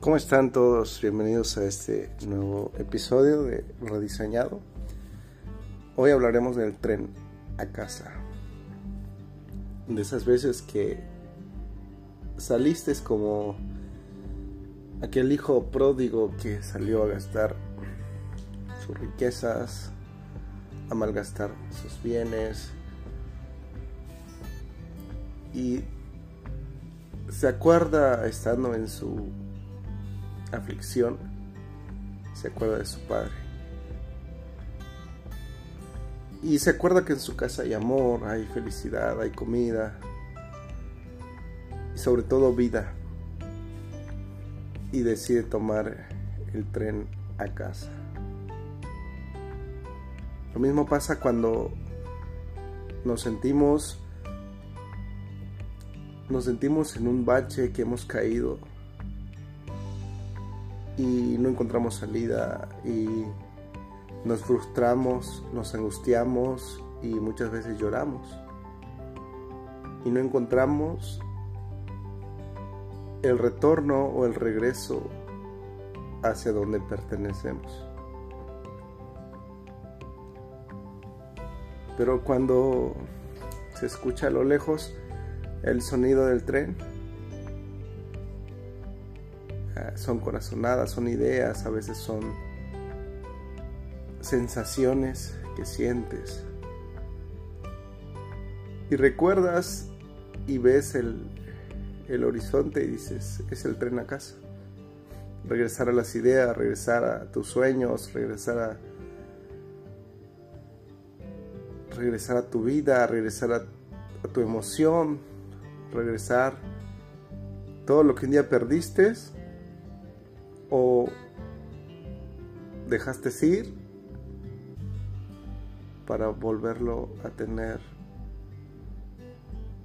¿Cómo están todos? Bienvenidos a este nuevo episodio de Rediseñado. Hoy hablaremos del tren a casa. De esas veces que saliste como aquel hijo pródigo que salió a gastar sus riquezas, a malgastar sus bienes y se acuerda estando en su aflicción, se acuerda de su padre. Y se acuerda que en su casa hay amor, hay felicidad, hay comida y sobre todo vida. Y decide tomar el tren a casa. Lo mismo pasa cuando nos sentimos nos sentimos en un bache que hemos caído y no encontramos salida y nos frustramos, nos angustiamos y muchas veces lloramos. Y no encontramos el retorno o el regreso hacia donde pertenecemos. Pero cuando se escucha a lo lejos el sonido del tren, son corazonadas, son ideas, a veces son sensaciones que sientes. Y recuerdas y ves el, el horizonte y dices, es el tren a casa. Regresar a las ideas, regresar a tus sueños, regresar a regresar a tu vida, regresar a, a tu emoción, regresar todo lo que un día perdiste o dejaste ir para volverlo a tener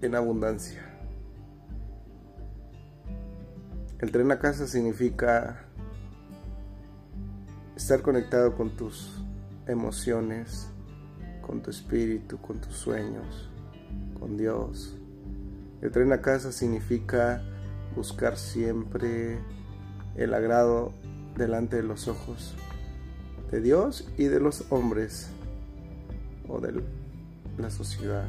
en abundancia. El tren a casa significa estar conectado con tus emociones, con tu espíritu, con tus sueños, con Dios. El tren a casa significa buscar siempre el agrado delante de los ojos de Dios y de los hombres o de la sociedad.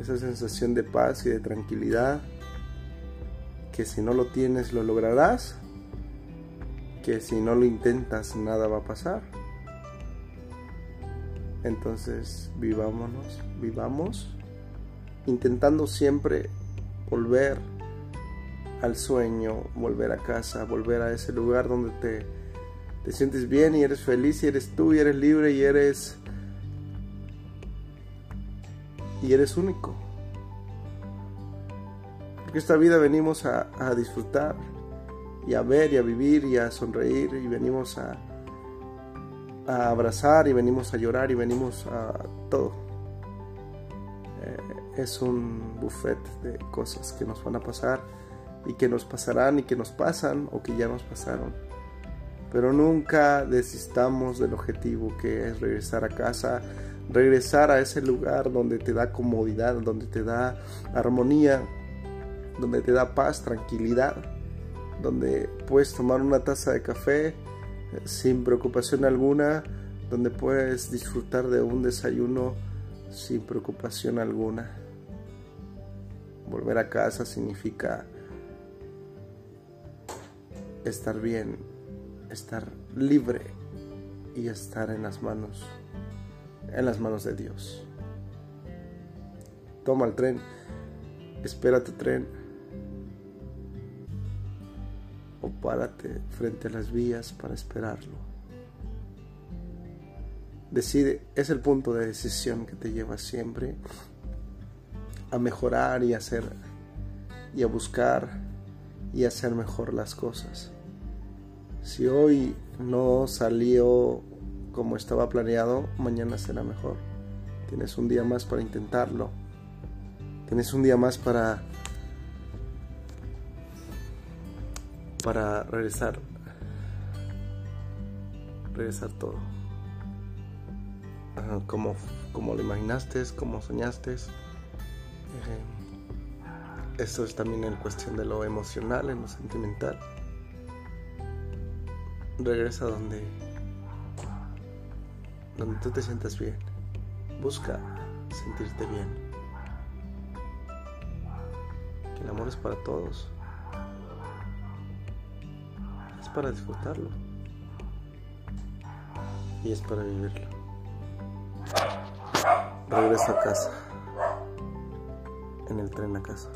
Esa sensación de paz y de tranquilidad que si no lo tienes lo lograrás, que si no lo intentas nada va a pasar. Entonces vivámonos, vivamos intentando siempre volver al sueño, volver a casa, volver a ese lugar donde te, te sientes bien y eres feliz y eres tú y eres libre y eres y eres único. Porque esta vida venimos a, disfrutar y a ver y a vivir y a sonreír y venimos a, a abrazar y venimos a llorar y venimos a todo. Eh, es un buffet de cosas que nos van a pasar y que nos pasarán y que nos pasan o que ya nos pasaron. Pero nunca desistamos del objetivo que es regresar a casa, regresar a ese lugar donde te da comodidad, donde te da armonía, donde te da paz, tranquilidad, donde puedes tomar una taza de café eh, sin preocupación alguna, donde puedes disfrutar de un desayuno sin preocupación alguna. Volver a casa significa estar bien, estar libre y estar en las manos, en las manos de Dios. Toma el tren, espera tu tren o párate frente a las vías para esperarlo. Decide, es el punto de decisión que te lleva siempre a mejorar y a hacer y a buscar y hacer mejor las cosas. Si hoy no salió como estaba planeado, mañana será mejor. Tienes un día más para intentarlo. Tienes un día más para para regresar regresar todo como, como lo imaginaste, como soñaste. Eh, esto es también en cuestión de lo emocional, en lo sentimental. Regresa donde donde tú te sientas bien. Busca sentirte bien. Que el amor es para todos. Es para disfrutarlo. Y es para vivirlo. Regresa a casa. En el tren a casa.